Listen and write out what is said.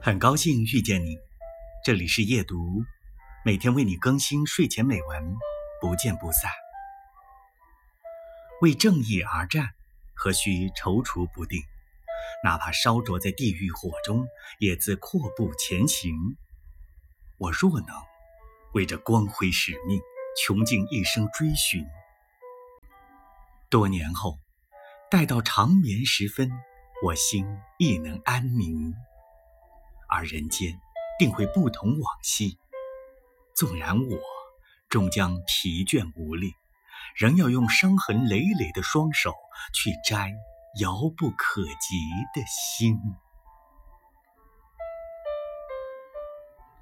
很高兴遇见你，这里是夜读，每天为你更新睡前美文，不见不散。为正义而战，何须踌躇不定？哪怕烧灼在地狱火中，也自阔步前行。我若能为这光辉使命穷尽一生追寻，多年后，待到长眠时分，我心亦能安宁。而人间定会不同往昔，纵然我终将疲倦无力，仍要用伤痕累累的双手去摘遥不可及的星。